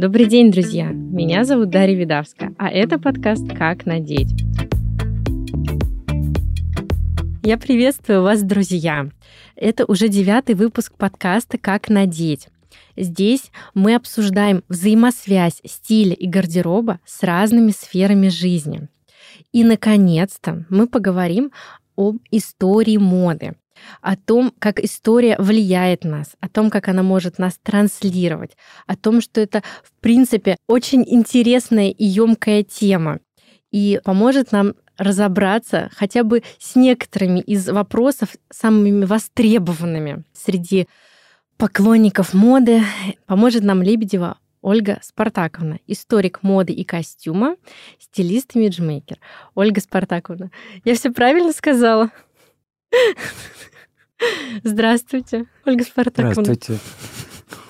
Добрый день, друзья! Меня зовут Дарья Видавска, а это подкаст «Как надеть». Я приветствую вас, друзья! Это уже девятый выпуск подкаста «Как надеть». Здесь мы обсуждаем взаимосвязь стиля и гардероба с разными сферами жизни. И, наконец-то, мы поговорим об истории моды, о том, как история влияет нас, о том, как она может нас транслировать, о том, что это, в принципе, очень интересная и емкая тема и поможет нам разобраться хотя бы с некоторыми из вопросов самыми востребованными среди поклонников моды. Поможет нам Лебедева Ольга Спартаковна, историк моды и костюма, стилист и миджмейкер. Ольга Спартаковна, я все правильно сказала? Здравствуйте, Ольга Спартаковна. Здравствуйте.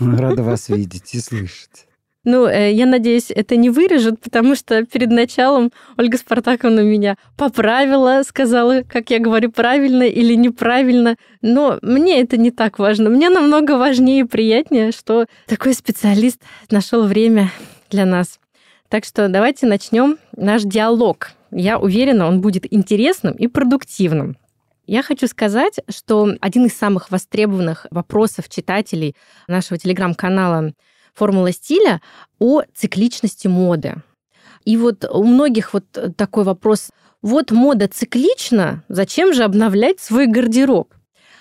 Рада вас видеть и слышать. Ну, э, я надеюсь, это не вырежут, потому что перед началом Ольга Спартаковна меня поправила, сказала, как я говорю, правильно или неправильно. Но мне это не так важно. Мне намного важнее и приятнее, что такой специалист нашел время для нас. Так что давайте начнем наш диалог. Я уверена, он будет интересным и продуктивным. Я хочу сказать, что один из самых востребованных вопросов читателей нашего телеграм-канала формула стиля о цикличности моды. И вот у многих вот такой вопрос, вот мода циклична, зачем же обновлять свой гардероб?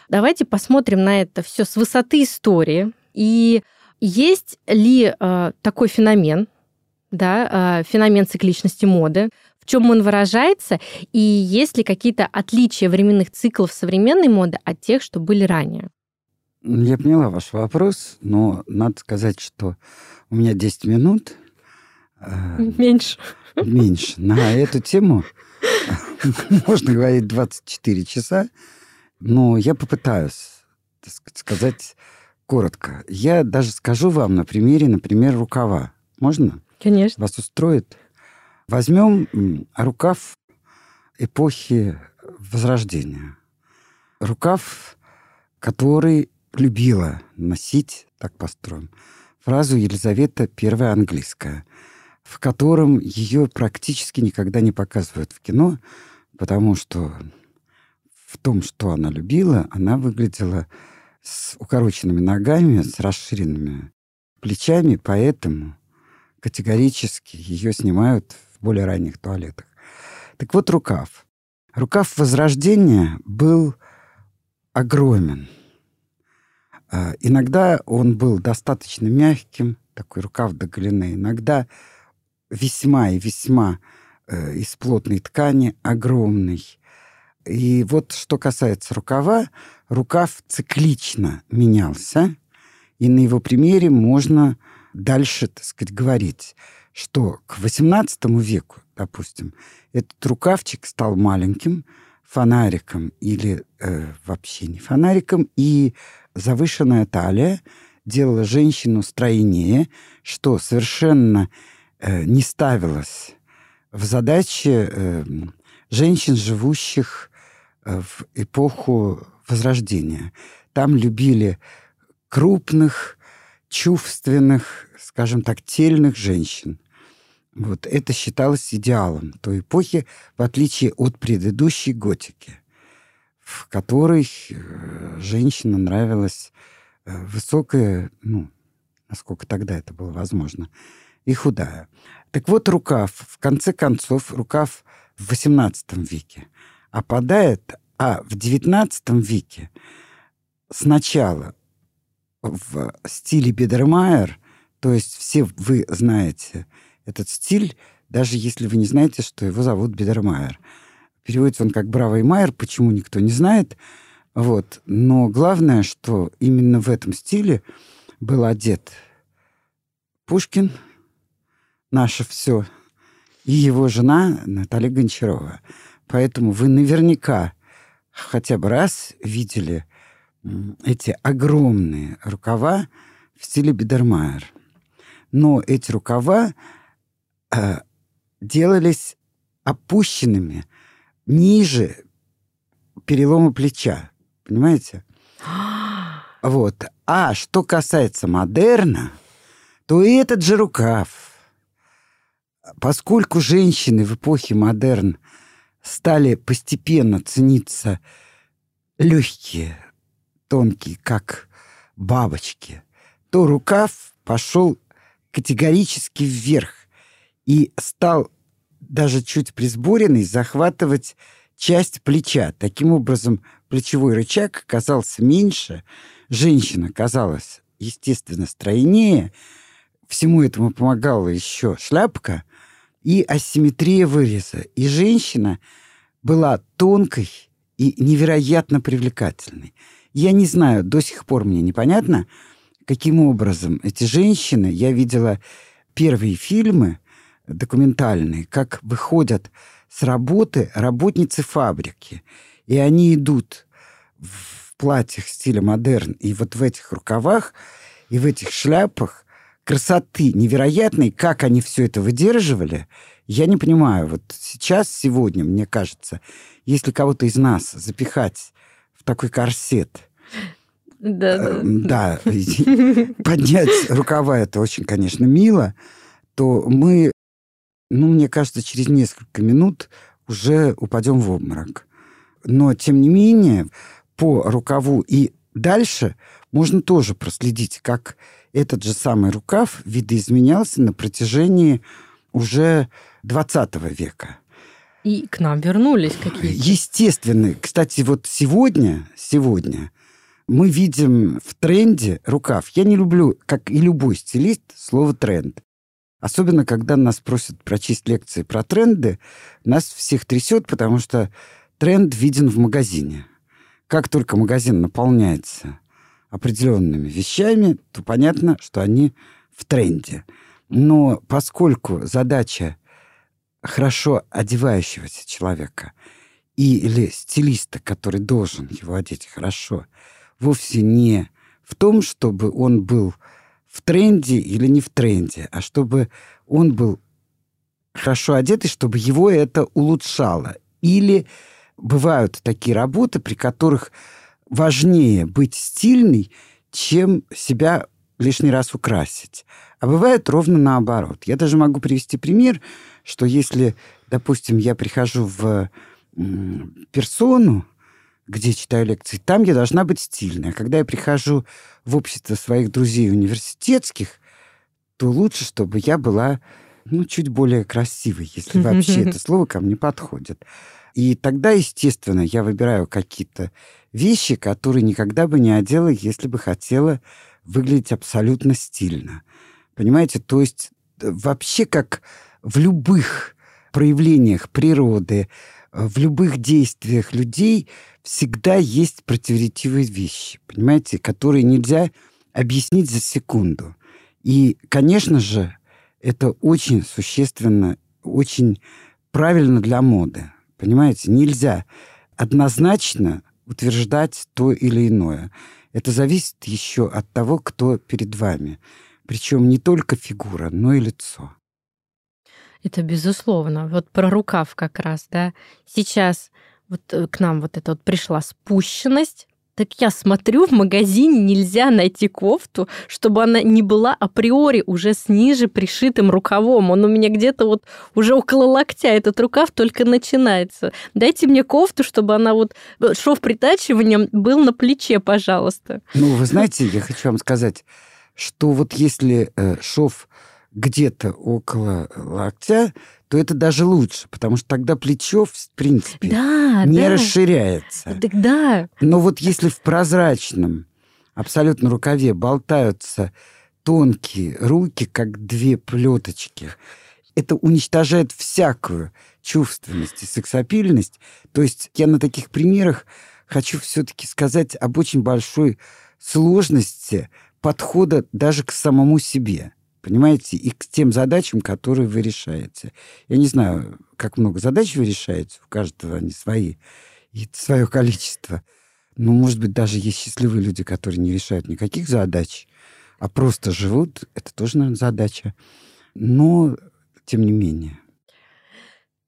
Давайте посмотрим на это все с высоты истории. И есть ли э, такой феномен, да, э, феномен цикличности моды, чем он выражается, и есть ли какие-то отличия временных циклов современной моды от тех, что были ранее? Я поняла ваш вопрос, но надо сказать, что у меня 10 минут. Э, меньше. Меньше. На эту тему можно говорить 24 часа, но я попытаюсь так сказать коротко. Я даже скажу вам на примере, например, рукава. Можно? Конечно. Вас устроит? Возьмем рукав эпохи Возрождения. Рукав, который любила носить, так построен, фразу Елизавета I английская, в котором ее практически никогда не показывают в кино, потому что в том, что она любила, она выглядела с укороченными ногами, с расширенными плечами, поэтому категорически ее снимают более ранних туалетах. Так вот, рукав. Рукав Возрождения был огромен. А, иногда он был достаточно мягким, такой рукав до голены. Иногда весьма и весьма э, из плотной ткани, огромный. И вот что касается рукава, рукав циклично менялся, и на его примере можно дальше, так сказать, говорить, что к XVIII веку, допустим, этот рукавчик стал маленьким, фонариком или э, вообще не фонариком, и завышенная талия делала женщину стройнее, что совершенно э, не ставилось в задачи э, женщин, живущих э, в эпоху Возрождения. Там любили крупных, чувственных, скажем так, тельных женщин. Вот это считалось идеалом той эпохи, в отличие от предыдущей готики в которой э, женщина нравилась э, высокая, ну, насколько тогда это было возможно, и худая. Так вот, рукав, в конце концов, рукав в XVIII веке опадает, а в XIX веке сначала в стиле Бедермайер, то есть все вы знаете этот стиль, даже если вы не знаете, что его зовут Бедермайер – Переводится он как «Бравый Майер», почему никто не знает. Вот. Но главное, что именно в этом стиле был одет Пушкин, наше все, и его жена Наталья Гончарова. Поэтому вы наверняка хотя бы раз видели эти огромные рукава в стиле Бидермайер. Но эти рукава э, делались опущенными – ниже перелома плеча. Понимаете? Вот. А что касается модерна, то этот же рукав, поскольку женщины в эпохе модерн стали постепенно цениться легкие, тонкие, как бабочки, то рукав пошел категорически вверх и стал даже чуть присборенный захватывать часть плеча. Таким образом, плечевой рычаг казался меньше, женщина казалась, естественно, стройнее. Всему этому помогала еще шляпка и асимметрия выреза. И женщина была тонкой и невероятно привлекательной. Я не знаю, до сих пор мне непонятно, каким образом эти женщины, я видела первые фильмы документальные, как выходят с работы работницы фабрики, и они идут в платьях стиля модерн и вот в этих рукавах и в этих шляпах красоты невероятной, как они все это выдерживали, я не понимаю. Вот сейчас, сегодня, мне кажется, если кого-то из нас запихать в такой корсет, да, да. да, поднять рукава, это очень, конечно, мило, то мы, ну, мне кажется, через несколько минут уже упадем в обморок. Но, тем не менее, по рукаву и дальше можно тоже проследить, как этот же самый рукав видоизменялся на протяжении уже 20 века. И к нам вернулись какие-то. Естественно. Кстати, вот сегодня, сегодня мы видим в тренде рукав. Я не люблю, как и любой стилист, слово «тренд». Особенно, когда нас просят прочесть лекции про тренды, нас всех трясет, потому что тренд виден в магазине. Как только магазин наполняется определенными вещами, то понятно, что они в тренде. Но поскольку задача хорошо одевающегося человека или стилиста, который должен его одеть хорошо – вовсе не в том, чтобы он был в тренде или не в тренде, а чтобы он был хорошо одет, и чтобы его это улучшало. Или бывают такие работы, при которых важнее быть стильной, чем себя лишний раз украсить. А бывает ровно наоборот. Я даже могу привести пример, что если, допустим, я прихожу в персону, где читаю лекции, там я должна быть стильной. А когда я прихожу в общество своих друзей университетских, то лучше, чтобы я была ну, чуть более красивой, если вообще это слово ко мне подходит. И тогда, естественно, я выбираю какие-то вещи, которые никогда бы не одела, если бы хотела выглядеть абсолютно стильно. Понимаете? То есть э, вообще как в любых проявлениях природы, в любых действиях людей всегда есть противоречивые вещи, понимаете, которые нельзя объяснить за секунду. И, конечно же, это очень существенно, очень правильно для моды. Понимаете, нельзя однозначно утверждать то или иное. Это зависит еще от того, кто перед вами. Причем не только фигура, но и лицо. Это безусловно. Вот про рукав как раз, да. Сейчас вот э, к нам вот это вот пришла спущенность, так я смотрю, в магазине нельзя найти кофту, чтобы она не была априори уже с ниже пришитым рукавом. Он у меня где-то вот уже около локтя этот рукав только начинается. Дайте мне кофту, чтобы она вот э, шов притачиванием был на плече, пожалуйста. Ну, вы знаете, я хочу вам сказать, что вот если э, шов где-то около локтя, то это даже лучше, потому что тогда плечо, в принципе, да, не да. расширяется. Так да. Но вот если в прозрачном абсолютно рукаве болтаются тонкие руки, как две плеточки, это уничтожает всякую чувственность и сексапильность. То есть я на таких примерах хочу все-таки сказать об очень большой сложности подхода даже к самому себе понимаете, и к тем задачам, которые вы решаете. Я не знаю, как много задач вы решаете, у каждого они свои, и свое количество. Ну, может быть, даже есть счастливые люди, которые не решают никаких задач, а просто живут. Это тоже, наверное, задача. Но, тем не менее.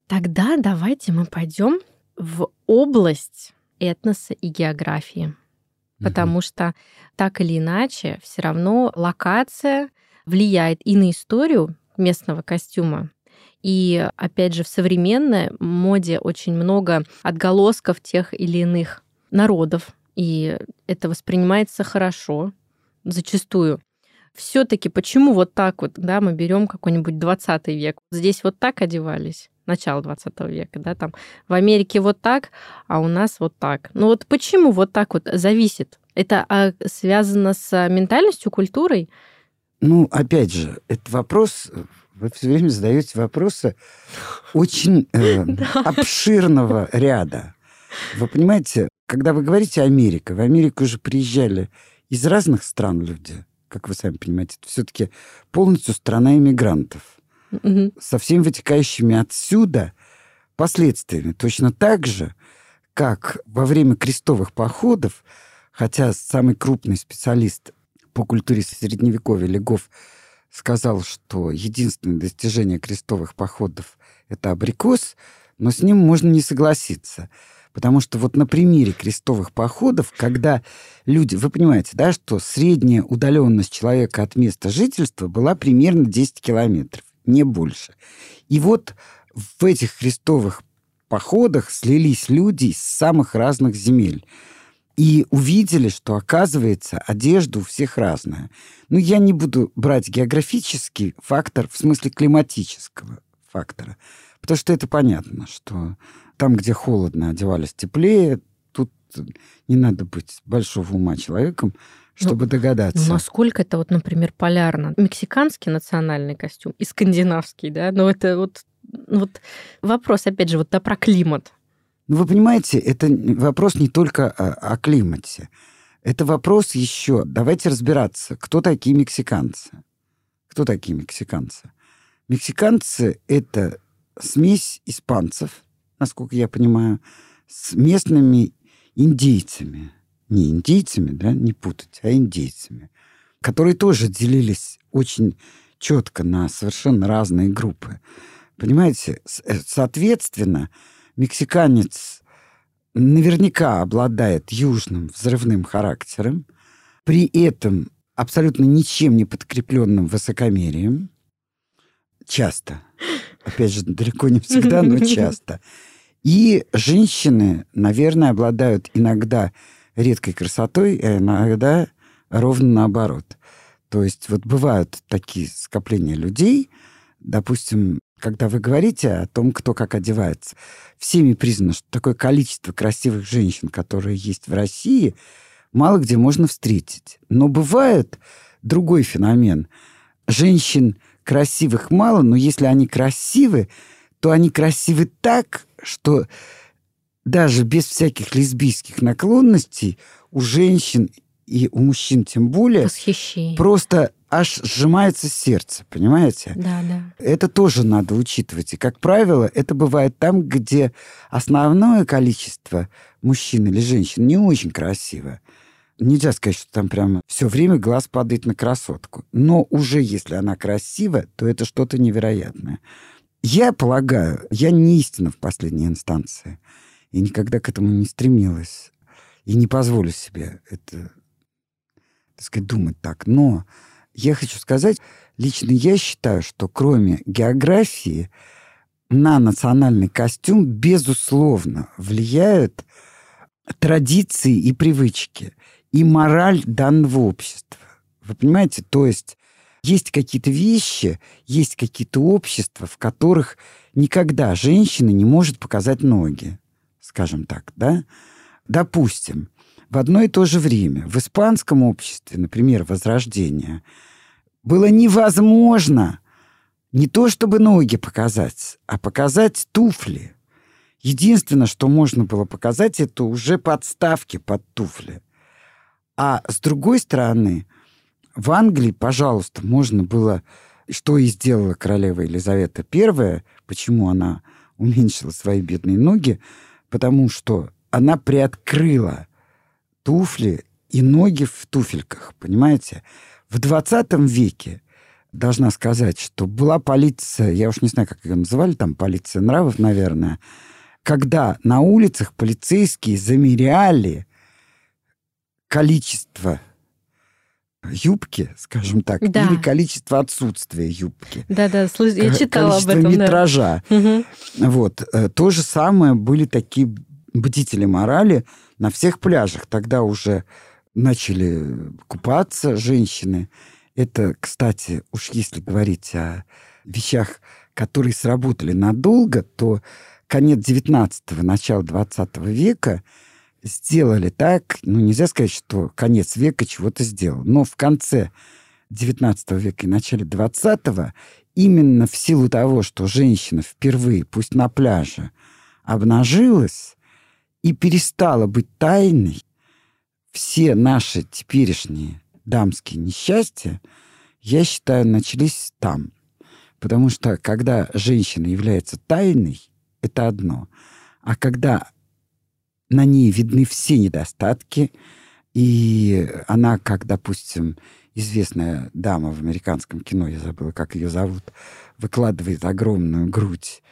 Тогда давайте мы пойдем в область этноса и географии. Потому что так или иначе, все равно локация влияет и на историю местного костюма, и, опять же, в современной моде очень много отголосков тех или иных народов, и это воспринимается хорошо, зачастую. Все-таки почему вот так вот, да, мы берем какой-нибудь 20 век, здесь вот так одевались, начало 20 века, да, там в Америке вот так, а у нас вот так. Ну вот почему вот так вот зависит? Это а, связано с ментальностью, культурой? Ну, опять же, этот вопрос, вы все время задаете вопросы очень э, обширного ряда. Вы понимаете, когда вы говорите Америка, в Америку уже приезжали из разных стран люди, как вы сами понимаете, это все-таки полностью страна иммигрантов, угу. со всеми вытекающими отсюда последствиями. Точно так же, как во время крестовых походов, хотя самый крупный специалист по культуре Средневековья Легов сказал, что единственное достижение крестовых походов – это абрикос, но с ним можно не согласиться – Потому что вот на примере крестовых походов, когда люди... Вы понимаете, да, что средняя удаленность человека от места жительства была примерно 10 километров, не больше. И вот в этих крестовых походах слились люди из самых разных земель. И увидели, что, оказывается, одежда у всех разная. Ну, я не буду брать географический фактор в смысле климатического фактора, потому что это понятно, что там, где холодно, одевались теплее. Тут не надо быть большого ума человеком, чтобы ну, догадаться. Ну, насколько это вот, например, полярно? Мексиканский национальный костюм и скандинавский, да? Но это вот, ну вот вопрос, опять же, вот да, про климат. Ну, вы понимаете, это вопрос не только о, о климате. Это вопрос еще... Давайте разбираться, кто такие мексиканцы. Кто такие мексиканцы? Мексиканцы — это смесь испанцев, насколько я понимаю, с местными индейцами. Не индейцами, да, не путать, а индейцами, которые тоже делились очень четко на совершенно разные группы. Понимаете, э, соответственно, мексиканец наверняка обладает южным взрывным характером, при этом абсолютно ничем не подкрепленным высокомерием, часто, опять же, далеко не всегда, но часто, и женщины, наверное, обладают иногда редкой красотой, а иногда ровно наоборот. То есть вот бывают такие скопления людей, допустим, когда вы говорите о том, кто как одевается, всеми признано, что такое количество красивых женщин, которые есть в России, мало где можно встретить. Но бывает другой феномен. Женщин красивых мало, но если они красивы, то они красивы так, что даже без всяких лесбийских наклонностей у женщин и у мужчин тем более Восхищение. просто аж сжимается сердце, понимаете? Да, да. Это тоже надо учитывать. И, как правило, это бывает там, где основное количество мужчин или женщин не очень красиво. Нельзя сказать, что там прямо все время глаз падает на красотку. Но уже если она красива, то это что-то невероятное. Я полагаю, я не истина в последней инстанции. И никогда к этому не стремилась. И не позволю себе это, так сказать, думать так. Но я хочу сказать, лично я считаю, что кроме географии на национальный костюм, безусловно, влияют традиции и привычки, и мораль данного общества. Вы понимаете? То есть есть какие-то вещи, есть какие-то общества, в которых никогда женщина не может показать ноги, скажем так, да? Допустим, в одно и то же время в испанском обществе, например, Возрождения, было невозможно не то чтобы ноги показать, а показать туфли. Единственное, что можно было показать, это уже подставки под туфли. А с другой стороны, в Англии, пожалуйста, можно было, что и сделала королева Елизавета I, почему она уменьшила свои бедные ноги, потому что она приоткрыла туфли и ноги в туфельках, понимаете? В 20 веке, должна сказать, что была полиция, я уж не знаю, как ее называли, там полиция нравов, наверное, когда на улицах полицейские замеряли количество юбки, скажем так, Да. или количество отсутствия юбки. Да-да, слыш- я читала об количество этом. да. метража. Мгм. Вот. э, То же самое были такие бдители морали на всех пляжах. Тогда уже начали купаться женщины. Это, кстати, уж если говорить о вещах, которые сработали надолго, то конец 19-го, начало 20 века сделали так, ну, нельзя сказать, что конец века чего-то сделал, но в конце 19 века и начале 20 именно в силу того, что женщина впервые, пусть на пляже, обнажилась и перестала быть тайной, все наши теперешние дамские несчастья, я считаю, начались там. Потому что когда женщина является тайной, это одно. А когда на ней видны все недостатки, и она, как, допустим, известная дама в американском кино, я забыла, как ее зовут, выкладывает огромную грудь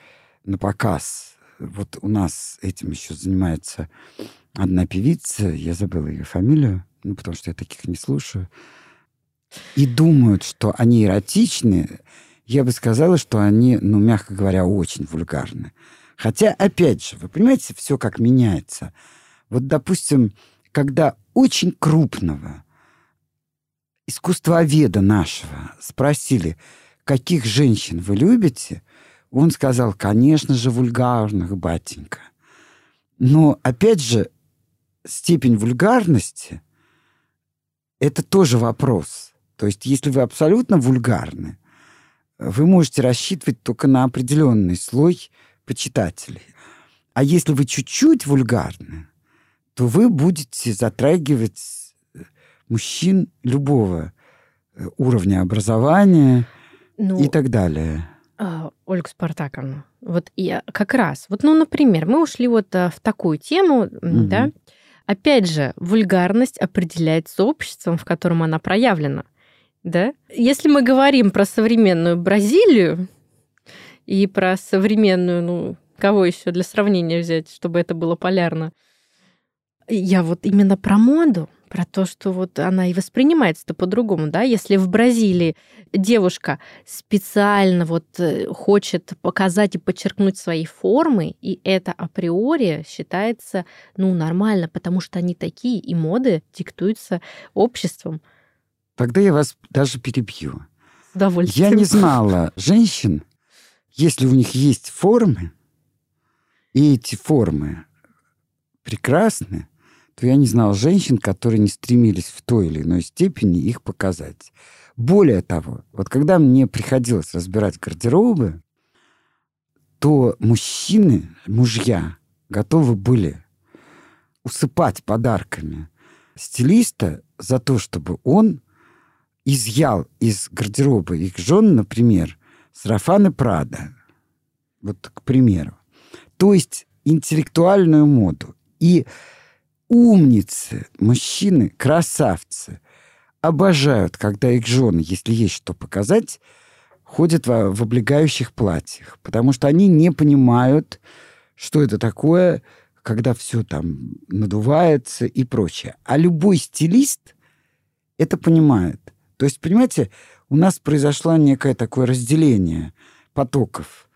на показ. Вот у нас этим еще занимается одна певица, я забыла ее фамилию, ну, потому что я таких не слушаю, и думают, что они эротичны, я бы сказала, что они, ну, мягко говоря, очень вульгарны. Хотя, опять же, вы понимаете, все как меняется. Вот, допустим, когда очень крупного искусствоведа нашего спросили, каких женщин вы любите, он сказал, конечно же, вульгарных, батенька. Но, опять же, степень вульгарности – это тоже вопрос. То есть, если вы абсолютно вульгарны, вы можете рассчитывать только на определенный слой почитателей. А если вы чуть-чуть вульгарны, то вы будете затрагивать э, мужчин любого э, уровня образования Ну, и так далее. А, Ольга Спартаковна, вот я как раз, вот, ну, например, мы ушли вот а, в такую тему, Мгм. да. Опять же, вульгарность определяется обществом, в котором она проявлена, да. Если мы говорим про современную Бразилию и про современную, ну, кого еще для сравнения взять, чтобы это было полярно, я вот именно про моду, про то, что вот она и воспринимается-то по-другому, да, если в Бразилии девушка специально вот э, хочет показать и подчеркнуть свои формы, и это априори считается, ну, нормально, потому что они такие, и моды диктуются обществом. Тогда я вас даже перебью. С удовольствием. Я не знала женщин, если у них есть формы, и эти формы прекрасны, то я не знал женщин, которые не стремились в той или иной степени их показать. Более того, вот когда мне приходилось разбирать гардеробы, то мужчины, мужья, готовы были усыпать подарками стилиста за то, чтобы он изъял из гардероба их жен, например, сарафаны Прада. Вот, к примеру. То есть интеллектуальную моду. И умницы, мужчины, красавцы обожают, когда их жены, если есть что показать, ходят в, в облегающих платьях, потому что они не понимают, что это такое, когда все там надувается и прочее. А любой стилист это понимает. То есть, понимаете, у нас произошло некое такое разделение потоков.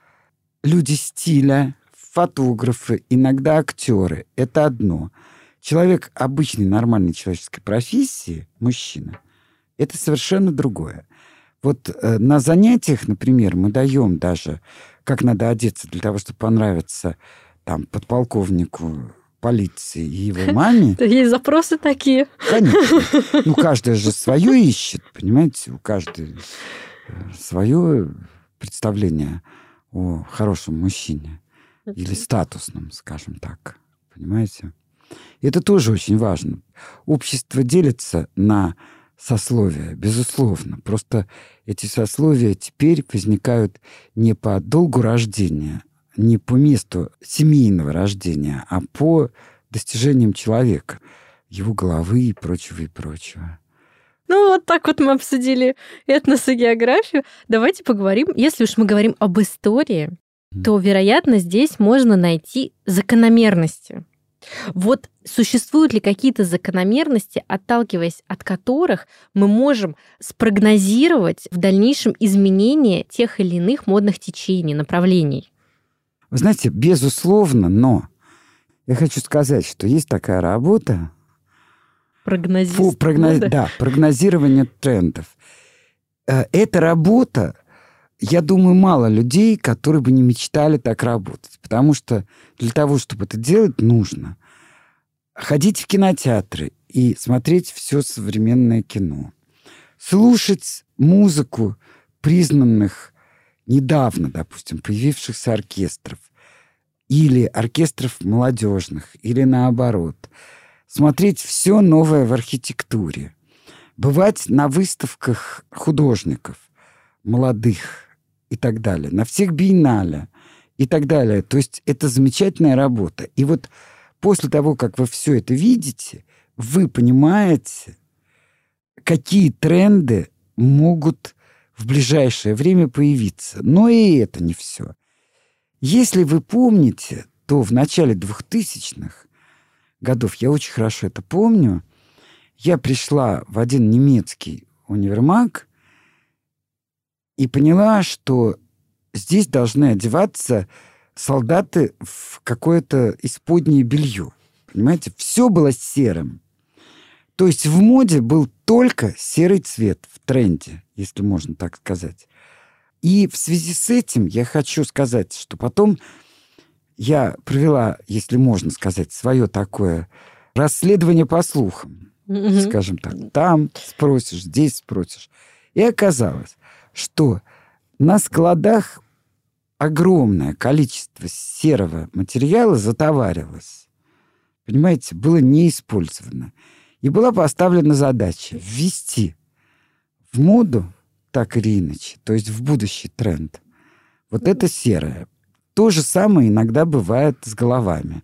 Люди стиля, фотографы, иногда актеры — это одно. Человек обычной нормальной человеческой профессии, мужчина, это совершенно другое. Вот э, на занятиях, например, мы даем даже, как надо одеться для того, чтобы понравиться там подполковнику полиции и его маме. Есть запросы такие. Конечно. Ну, каждая же свое ищет, понимаете? У каждой свое представление о хорошем мужчине. Или статусном, скажем так. Понимаете? Это тоже очень важно. Общество делится на сословия, безусловно. Просто эти сословия теперь возникают не по долгу рождения, не по месту семейного рождения, а по достижениям человека, его головы и прочего, и прочего. Ну, вот так вот мы обсудили этнос и географию. Давайте поговорим, если уж мы говорим об истории, то, вероятно, здесь можно найти закономерности. Вот существуют ли какие-то закономерности, отталкиваясь от которых мы можем спрогнозировать в дальнейшем изменение тех или иных модных течений, направлений? Вы знаете, безусловно, но я хочу сказать, что есть такая работа. Прогнозист. Прогноз... да? да, прогнозирование трендов. Э, эта работа, я думаю, мало людей, которые бы не мечтали так работать. Потому что для того, чтобы это делать, нужно ходить в кинотеатры и смотреть все современное кино. Слушать музыку признанных недавно, допустим, появившихся оркестров или оркестров молодежных, или наоборот. Смотреть все новое в архитектуре. Бывать на выставках художников, молодых и так далее, на всех биеннале и так далее. То есть это замечательная работа. И вот после того, как вы все это видите, вы понимаете, какие тренды могут в ближайшее время появиться. Но и это не все. Если вы помните, то в начале 2000-х годов, я очень хорошо это помню, я пришла в один немецкий универмаг и поняла, что здесь должны одеваться солдаты в какое-то исподнее белье. Понимаете? Все было серым. То есть в моде был только серый цвет в тренде, если можно так сказать. И в связи с этим я хочу сказать, что потом я провела, если можно сказать, свое такое расследование по слухам, mm-hmm. скажем так. Там спросишь, здесь спросишь. И оказалось, что на складах огромное количество серого материала затоварилось. Понимаете, было не использовано. И была поставлена задача ввести в моду так или иначе, то есть в будущий тренд. Вот это серое. То же самое иногда бывает с головами.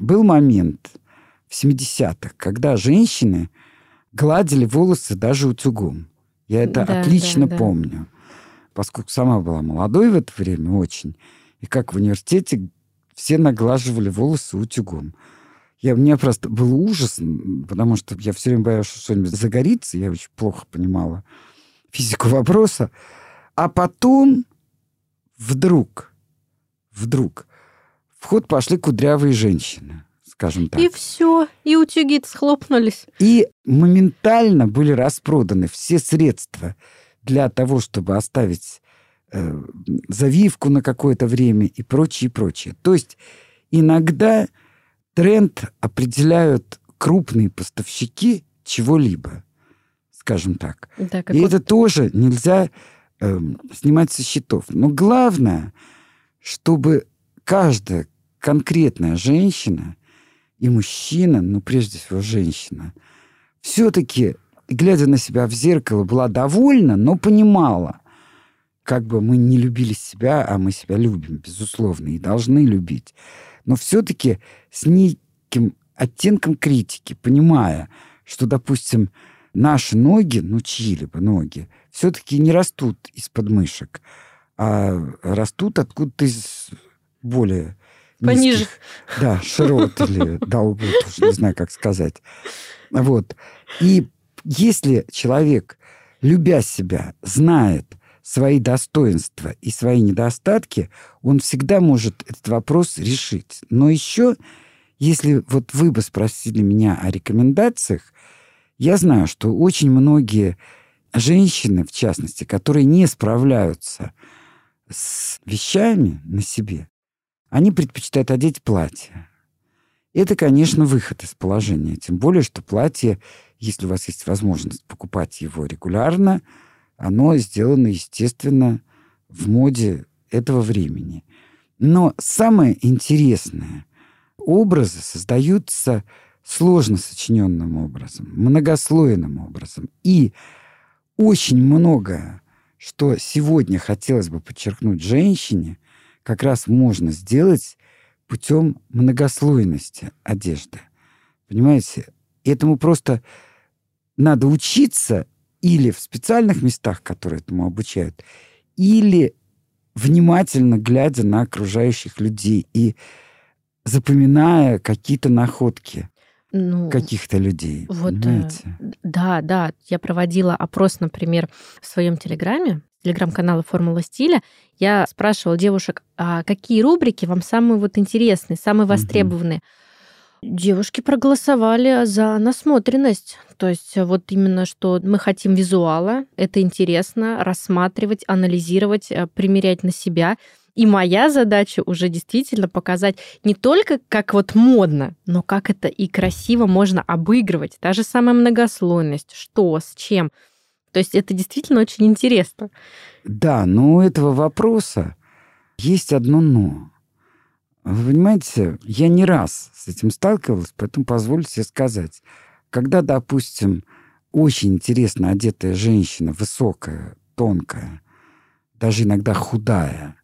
Был момент в 70-х, когда женщины гладили волосы даже утюгом. Я это да, отлично да, да. помню поскольку сама была молодой в это время очень, и как в университете все наглаживали волосы утюгом. Я, мне просто был ужас, потому что я все время боялась, что что-нибудь загорится. Я очень плохо понимала физику вопроса. А потом вдруг, вдруг в ход пошли кудрявые женщины, скажем так. И все, и утюги схлопнулись. И моментально были распроданы все средства для того, чтобы оставить э, завивку на какое-то время и прочее, прочее. То есть иногда тренд определяют крупные поставщики чего-либо, скажем так. Да, и это тоже нельзя э, снимать со счетов. Но главное, чтобы каждая конкретная женщина и мужчина, ну прежде всего женщина, все-таки глядя на себя в зеркало, была довольна, но понимала, как бы мы не любили себя, а мы себя любим, безусловно, и должны любить. Но все-таки с неким оттенком критики, понимая, что, допустим, наши ноги, ну, чьи-либо ноги, все-таки не растут из подмышек, а растут откуда-то из более Пониже. Низких, да, широт или долгот, не знаю, как сказать. Вот. И если человек, любя себя, знает свои достоинства и свои недостатки, он всегда может этот вопрос решить. Но еще, если вот вы бы спросили меня о рекомендациях, я знаю, что очень многие женщины, в частности, которые не справляются с вещами на себе, они предпочитают одеть платье. Это, конечно, выход из положения. Тем более, что платье если у вас есть возможность покупать его регулярно, оно сделано, естественно, в моде этого времени. Но самое интересное, образы создаются сложно сочиненным образом, многослойным образом. И очень многое, что сегодня хотелось бы подчеркнуть женщине, как раз можно сделать путем многослойности одежды. Понимаете? Этому просто надо учиться или в специальных местах, которые этому обучают, или внимательно глядя на окружающих людей и запоминая какие-то находки Ну, каких-то людей. Вот, э, понимаете? Да, да. Я проводила опрос, например, в своем телеграме, телеграм-канала «Формула стиля». Я спрашивала девушек, а какие рубрики вам самые вот интересные, самые востребованные? Девушки проголосовали за насмотренность. То есть вот именно, что мы хотим визуала, это интересно, рассматривать, анализировать, э, примерять на себя. И моя задача уже действительно показать не только как вот модно, но как это и красиво можно обыгрывать. Та же самая многослойность, что, с чем. То есть это действительно очень интересно. Да, но у этого вопроса есть одно «но». Вы понимаете, я не раз с этим сталкивалась, поэтому позвольте себе сказать. Когда, допустим, очень интересно одетая женщина, высокая, тонкая, даже иногда худая,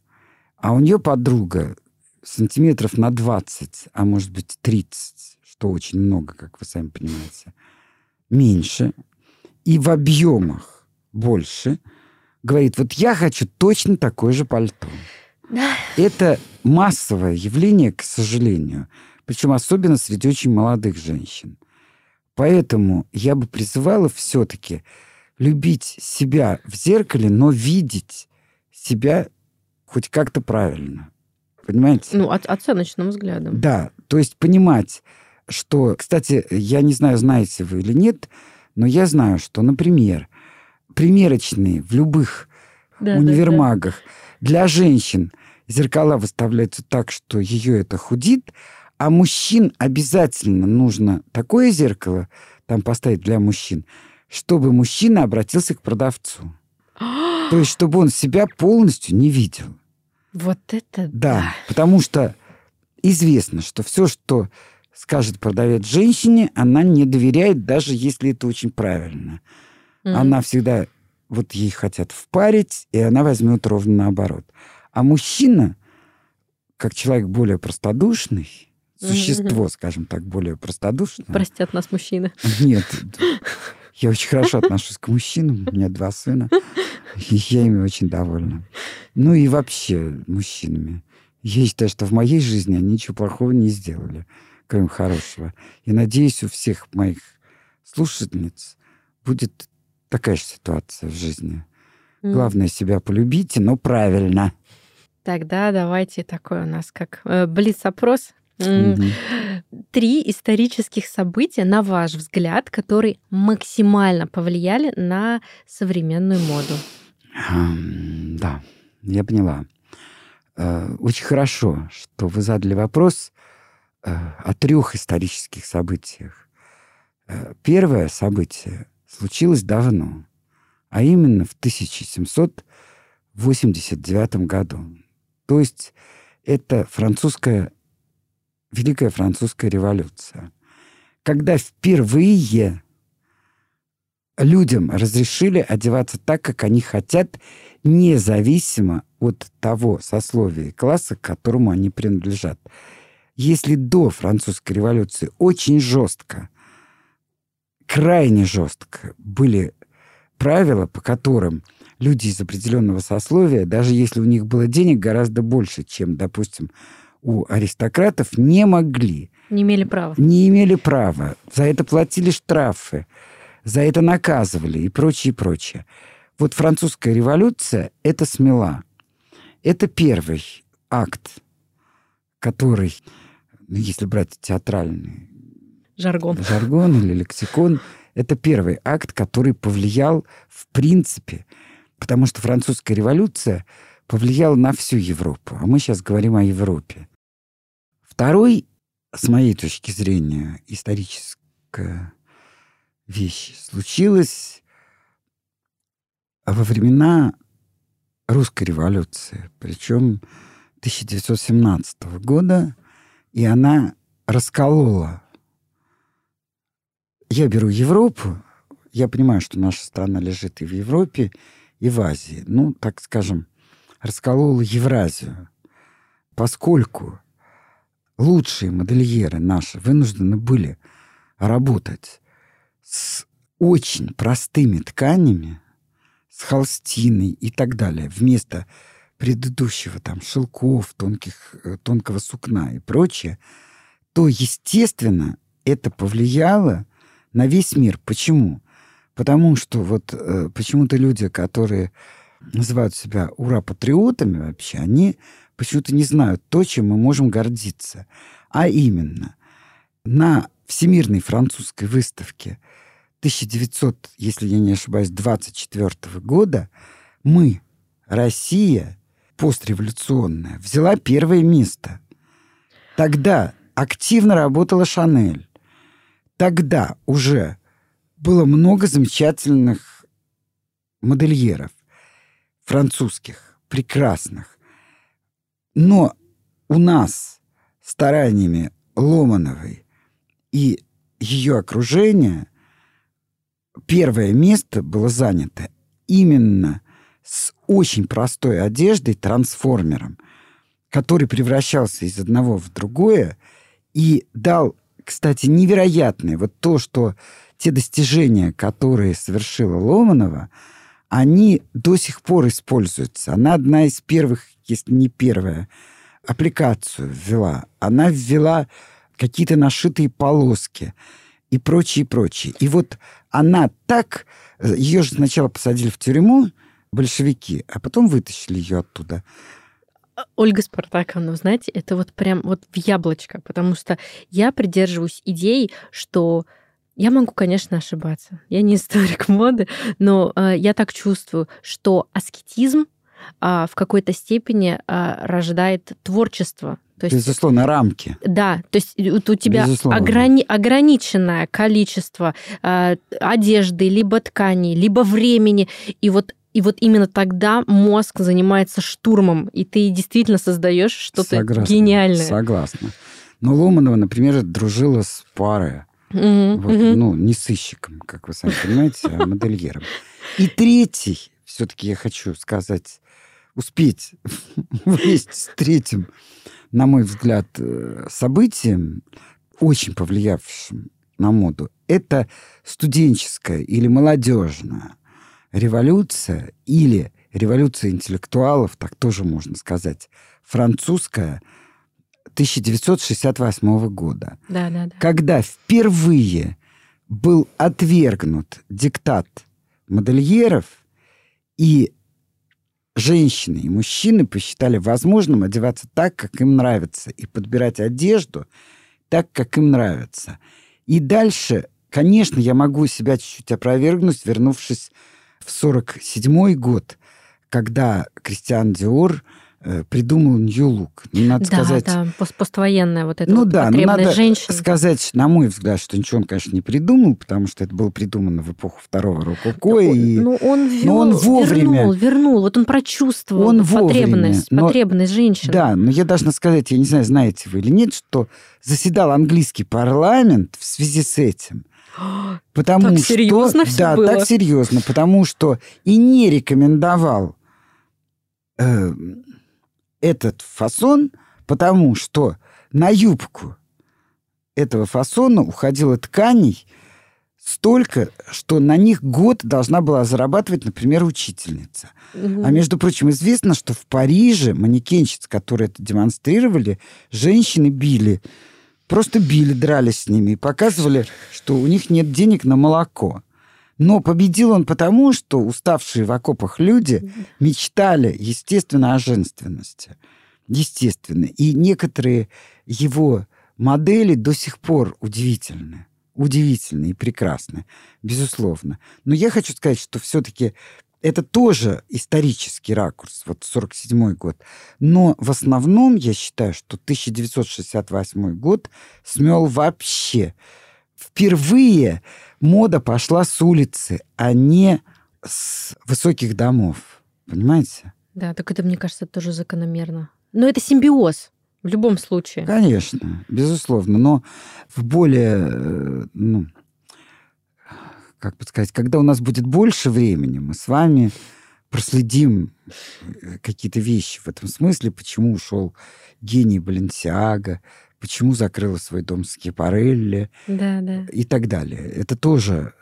а у нее подруга сантиметров на 20, а может быть 30, что очень много, как вы сами понимаете, меньше, и в объемах больше, говорит, вот я хочу точно такое же пальто. Это массовое явление, к сожалению, причем особенно среди очень молодых женщин. Поэтому я бы призывала все-таки любить себя в зеркале, но видеть себя хоть как-то правильно. Понимаете? Ну, от- оценочным взглядом. Да, то есть понимать, что, кстати, я не знаю, знаете вы или нет, но я знаю, что, например, примерочные в любых Да, да, универмагах для женщин зеркала выставляются так, что ее это худит, а мужчин обязательно нужно такое зеркало там поставить для мужчин, чтобы мужчина обратился к продавцу. да. То есть, чтобы он себя полностью не видел. Вот это Да, потому что известно, что все, что скажет продавец женщине, она не доверяет, даже если это очень правильно. Мгм. Она всегда, вот ей хотят впарить, и она возьмет ровно наоборот. А мужчина, как человек более простодушный, существо, скажем так, более простодушное. Простят нас мужчины. Нет, я очень хорошо отношусь к мужчинам, у меня два сына, и я ими очень довольна. Ну и вообще мужчинами. Я считаю, что в моей жизни они ничего плохого не сделали, кроме хорошего. И надеюсь, у всех моих слушательниц будет такая же ситуация в жизни. Главное себя полюбите, но правильно. Тогда давайте такой у нас как э, блиц-опрос. Мгм. Три исторических события, на ваш взгляд, которые максимально повлияли на современную моду. Да, я поняла. Э, Очень хорошо, что вы задали вопрос о трех исторических событиях. Э, Первое событие случилось давно, а именно в 1789 году. То есть это французская, Великая Французская революция, когда впервые людям разрешили одеваться так, как они хотят, независимо от того сословия и класса, к которому они принадлежат. Если до французской революции очень жестко, крайне жестко были правила, по которым люди из определенного сословия, даже если у них было денег гораздо больше, чем, допустим, у аристократов, не могли Не имели права. не имели права. За это платили штрафы, за это наказывали и прочее, прочее. Вот французская революция это смела. Это первый акт, который, если брать театральный Жаргон. жаргон или лексикон, это первый акт, который повлиял в принципе, потому что французская революция повлияла на всю Европу, а мы сейчас говорим о Европе. Второй, с моей точки зрения, историческая вещь случилась во времена русской революции, причем 1917 года, и она расколола я беру Европу, я понимаю, что наша страна лежит и в Европе, и в Азии. Ну, так скажем, расколола Евразию. Поскольку лучшие модельеры наши вынуждены были работать с очень простыми тканями, с холстиной и так далее, вместо предыдущего, там, шелков, тонких, э, тонкого сукна и прочее, то, естественно, это повлияло на весь мир. Почему? Потому что вот э, почему-то люди, которые называют себя ура-патриотами вообще, они почему-то не знают то, чем мы можем гордиться. А именно, на Всемирной французской выставке 1900, если я не ошибаюсь, 24 года мы, Россия, постреволюционная, взяла первое место. Тогда активно работала Шанель. Тогда уже было много замечательных модельеров, французских, прекрасных. Но у нас стараниями Ломановой и ее окружения первое место было занято именно с очень простой одеждой, трансформером, который превращался из одного в другое и дал, кстати, невероятное. Вот то, что те достижения, которые совершила Ломанова, они до сих пор используются. Она одна из первых, если не первая, аппликацию ввела. Она ввела какие-то нашитые полоски и прочее, прочее. И вот она так... Ее же сначала посадили в тюрьму, большевики, а потом вытащили ее оттуда. Ольга Спартаковна, знаете, это вот прям вот в яблочко, потому что я придерживаюсь идеи, что я могу, конечно, ошибаться. Я не историк моды, но э, я так чувствую, что аскетизм э, в какой-то степени э, рождает творчество. То есть, Безусловно, рамки. Да, то есть вот у тебя ограни- ограниченное количество э, одежды, либо тканей, либо времени, и вот и вот именно тогда мозг занимается штурмом, и ты действительно создаешь что-то гениальное. Согласна. Но Ломанова, например, дружила с парой. Mm-hmm. Вот, mm-hmm. Ну, не сыщиком, как вы сами понимаете, а модельером. И третий, все-таки я хочу сказать, успеть вместе с третьим, на мой взгляд, э, событием, очень повлиявшим на моду, это студенческая или молодежная революция или революция интеллектуалов, так тоже можно сказать, французская 1968 года. Да, да, да. Когда впервые был отвергнут диктат модельеров, и женщины и мужчины посчитали возможным одеваться так, как им нравится, и подбирать одежду так, как им нравится. И дальше, конечно, я могу себя чуть-чуть опровергнуть, вернувшись в 1947 год, когда Кристиан Диор э, придумал New Look. Ну, надо да, сказать... Да, пост поствоенная вот эта ну, вот да, ну, потребность надо женщин. сказать, на мой взгляд, что ничего он, конечно, не придумал, потому что это было придумано в эпоху второго рококо. Ну, и... ну он, вел, но он вовремя... Вернул, вернул. Вот он прочувствовал он потребность, вовремя, потребность но... женщин. Да, но я должна сказать, я не знаю, знаете вы или нет, что заседал английский парламент в связи с этим. Потому так что, серьезно все да, было? так серьезно, потому что и не рекомендовал э, этот фасон, потому что на юбку этого фасона уходило тканей столько, что на них год должна была зарабатывать, например, учительница. Угу. А между прочим, известно, что в Париже манекенщиц, которые это демонстрировали, женщины били Просто били, дрались с ними и показывали, что у них нет денег на молоко. Но победил он потому, что уставшие в окопах люди мечтали, естественно, о женственности. Естественно. И некоторые его модели до сих пор удивительны. Удивительны и прекрасны, безусловно. Но я хочу сказать, что все-таки это тоже исторический ракурс, вот 47 год. Но в основном я считаю, что 1968 год смел вообще. Впервые мода пошла с улицы, а не с высоких домов. Понимаете? Да, так это, мне кажется, тоже закономерно. Но это симбиоз в любом случае. Конечно, безусловно. Но в более э, ну, как бы сказать, когда у нас будет больше времени, мы с вами проследим э, какие-то вещи в этом смысле, почему ушел гений Баленсиага, почему закрыла свой дом Скипарелли да, да. и так далее. Это тоже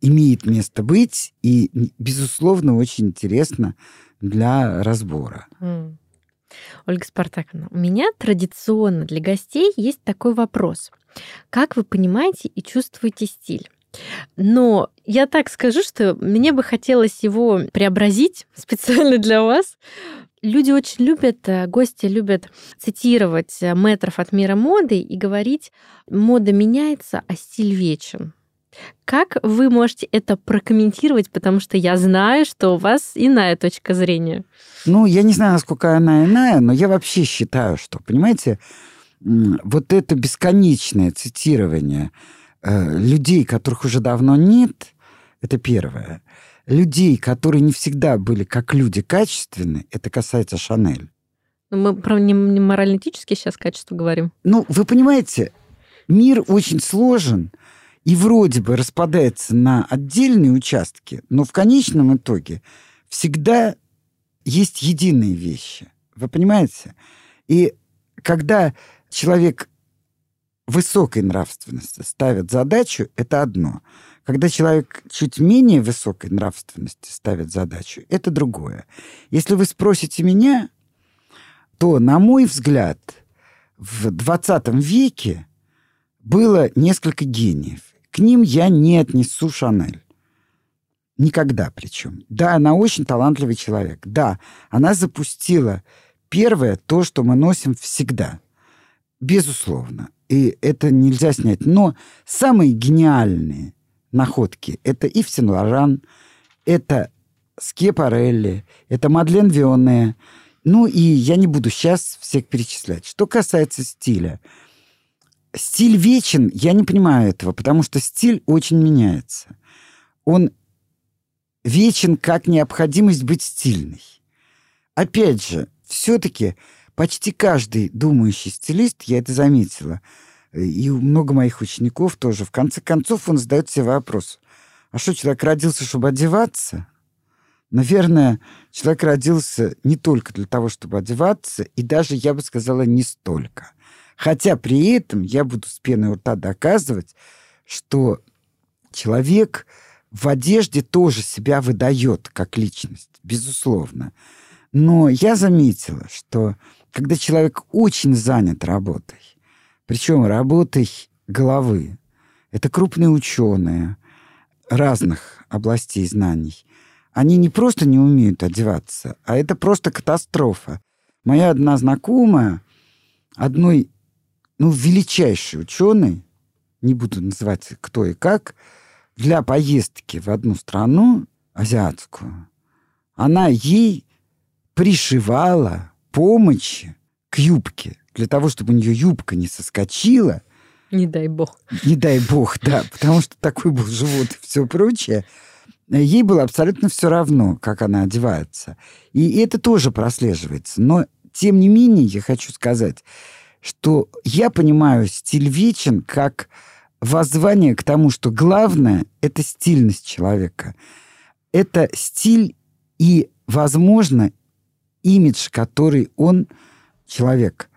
имеет место быть, и, безусловно, очень интересно для разбора. Mm. Ольга Спартаковна, у меня традиционно для гостей есть такой вопрос. Как вы понимаете и чувствуете стиль? Но я так скажу, что мне бы хотелось его преобразить специально для вас. Люди очень любят, э, гости любят цитировать э, метров от мира моды и говорить, мода меняется, а стиль вечен. Как вы можете это прокомментировать, потому что я знаю, что у вас иная точка зрения. Ну, я не знаю, насколько она иная, но я вообще считаю, что, понимаете, вот это бесконечное цитирование людей, которых уже давно нет, это первое. Людей, которые не всегда были как люди качественны, это касается Шанель. Ну, мы про не, не морально-этические сейчас качества говорим. Ну, вы понимаете, мир очень сложен и вроде бы распадается на отдельные участки, но в конечном итоге всегда есть единые вещи. Вы понимаете? И когда человек высокой нравственности ставит задачу, это одно. Когда человек чуть менее высокой нравственности ставит задачу, это другое. Если вы спросите меня, то, на мой взгляд, в 20 веке было несколько гениев. К ним я не отнесу Шанель. Никогда причем. Да, она очень талантливый человек. Да, она запустила первое то, что мы носим всегда – Безусловно. И это нельзя снять. Но самые гениальные находки — это Ив Сен это Скепарелли, это Мадлен Вионе. Ну и я не буду сейчас всех перечислять. Что касается стиля. Стиль вечен, я не понимаю этого, потому что стиль очень меняется. Он вечен как необходимость быть стильной. Опять же, все-таки Почти каждый думающий стилист, я это заметила, и много моих учеников тоже, в конце концов он задает себе вопрос, а что, человек родился, чтобы одеваться? Наверное, человек родился не только для того, чтобы одеваться, и даже, я бы сказала, не столько. Хотя при этом я буду с пеной у рта доказывать, что человек в одежде тоже себя выдает как личность, безусловно. Но я заметила, что когда человек очень занят работой, причем работой головы, это крупные ученые разных областей знаний, они не просто не умеют одеваться, а это просто катастрофа. Моя одна знакомая, одной, ну, величайшей ученой, не буду называть кто и как, для поездки в одну страну, азиатскую, она ей пришивала помощи к юбке, для того, чтобы у нее юбка не соскочила. Не дай бог. Не дай бог, да, потому что такой был живот и все прочее. Ей было абсолютно все равно, как она одевается. И это тоже прослеживается. Но, тем не менее, я хочу сказать, что я понимаю стиль вечен как воззвание к тому, что главное — это стильность человека. Это стиль и, возможно, имидж, который он, человек,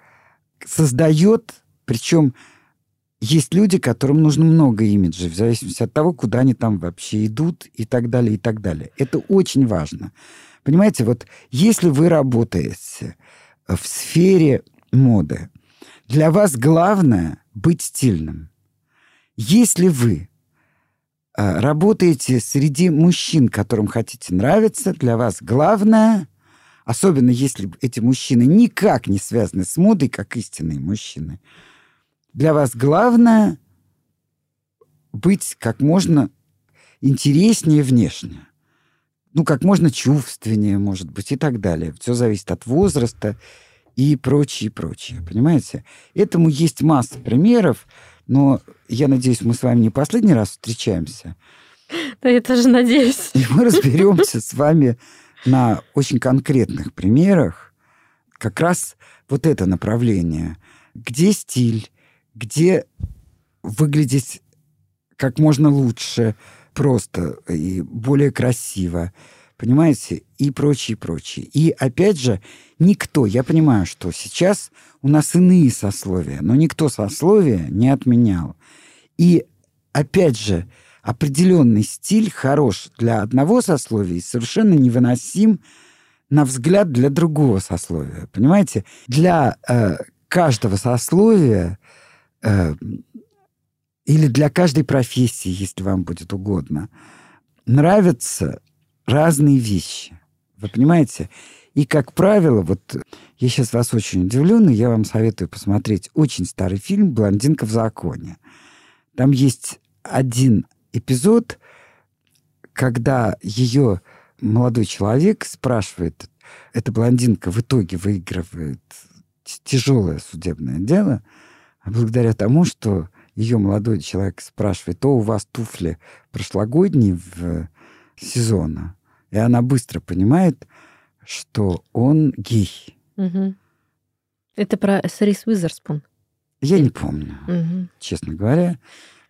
создает, причем есть люди, которым нужно много имиджей, в зависимости от того, куда они там вообще идут и так далее, и так далее. Это очень важно. Понимаете, вот если вы работаете в сфере моды, для вас главное быть стильным. Если вы э, работаете среди мужчин, которым хотите нравиться, для вас главное особенно если эти мужчины никак не связаны с модой, как истинные мужчины, для вас главное быть как можно интереснее внешне. Ну, как можно чувственнее, может быть, и так далее. Все зависит от возраста и прочее, прочее. Понимаете? Этому есть масса примеров, но я надеюсь, мы с вами не последний раз встречаемся. Да, я тоже надеюсь. И мы разберемся с вами на очень конкретных примерах как раз вот это направление. Где стиль, где выглядеть как можно лучше, просто и более красиво, понимаете, и прочее, прочее. И опять же, никто, я понимаю, что сейчас у нас иные сословия, но никто сословия не отменял. И опять же, определенный стиль хорош для одного сословия и совершенно невыносим на взгляд для другого сословия. Понимаете? Для э, каждого сословия э, или для каждой профессии, если вам будет угодно, нравятся разные вещи. Вы понимаете? И, как правило, вот я сейчас вас очень удивлю, но я вам советую посмотреть очень старый фильм «Блондинка в законе». Там есть один эпизод, когда ее молодой человек спрашивает, эта блондинка в итоге выигрывает тяжелое судебное дело, а благодаря тому, что ее молодой человек спрашивает, то у вас туфли прошлогодние в сезона, и она быстро понимает, что он гей. Угу. Это про Сарис Уизерспун. Я не помню, угу. честно говоря.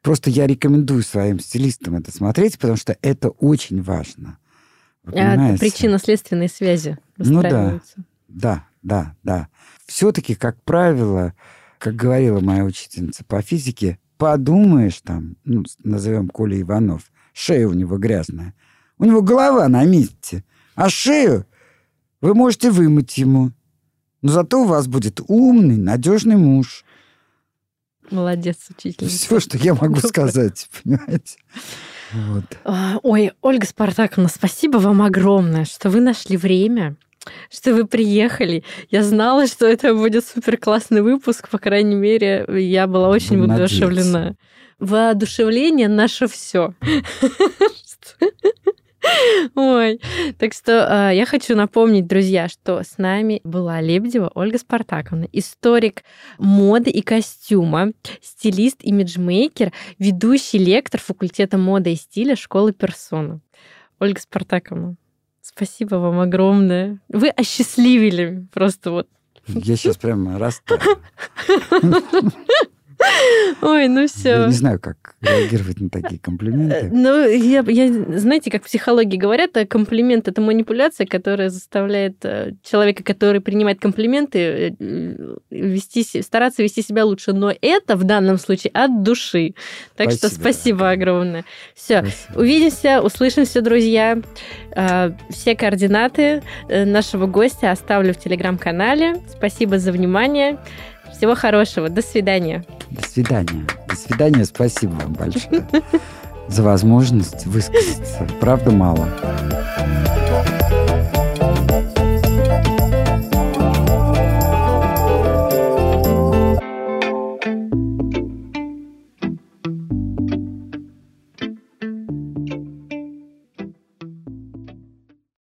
Просто я рекомендую своим стилистам это смотреть, потому что это очень важно. А, причинно-следственные связи Ну да, да, да, да. Все-таки, как правило, как говорила моя учительница по физике, подумаешь там, ну, назовем Коля Иванов, шея у него грязная. У него голова на месте, а шею вы можете вымыть ему. Но зато у вас будет умный, надежный муж. Молодец, учитель. Все, что я могу сказать, понимаете? Вот. А, ой, Ольга Спартаковна, спасибо вам огромное, что вы нашли время, что вы приехали. Я знала, что это будет супер классный выпуск, по крайней мере, я была очень воодушевлена. Воодушевление наше все. Ой, так что э, я хочу напомнить, друзья, что с нами была Лебедева Ольга Спартаковна, историк моды и костюма, стилист, имиджмейкер, ведущий лектор факультета моды и стиля школы Персона. Ольга Спартаковна, спасибо вам огромное. Вы осчастливили просто вот. Я сейчас прямо растаю. Ой, ну все. Я не знаю, как реагировать на такие комплименты. Э, ну, я, я, знаете, как в психологии говорят, э, комплимент это манипуляция, которая заставляет э, человека, который принимает комплименты, вести, стараться вести себя лучше. Но это в данном случае от души. Так спасибо. что спасибо огромное. Все, увидимся, услышимся, друзья. Все координаты нашего гостя оставлю в телеграм-канале. Спасибо за внимание. Всего хорошего. До свидания. До свидания. До свидания. Спасибо вам большое за возможность высказаться. Правда, мало.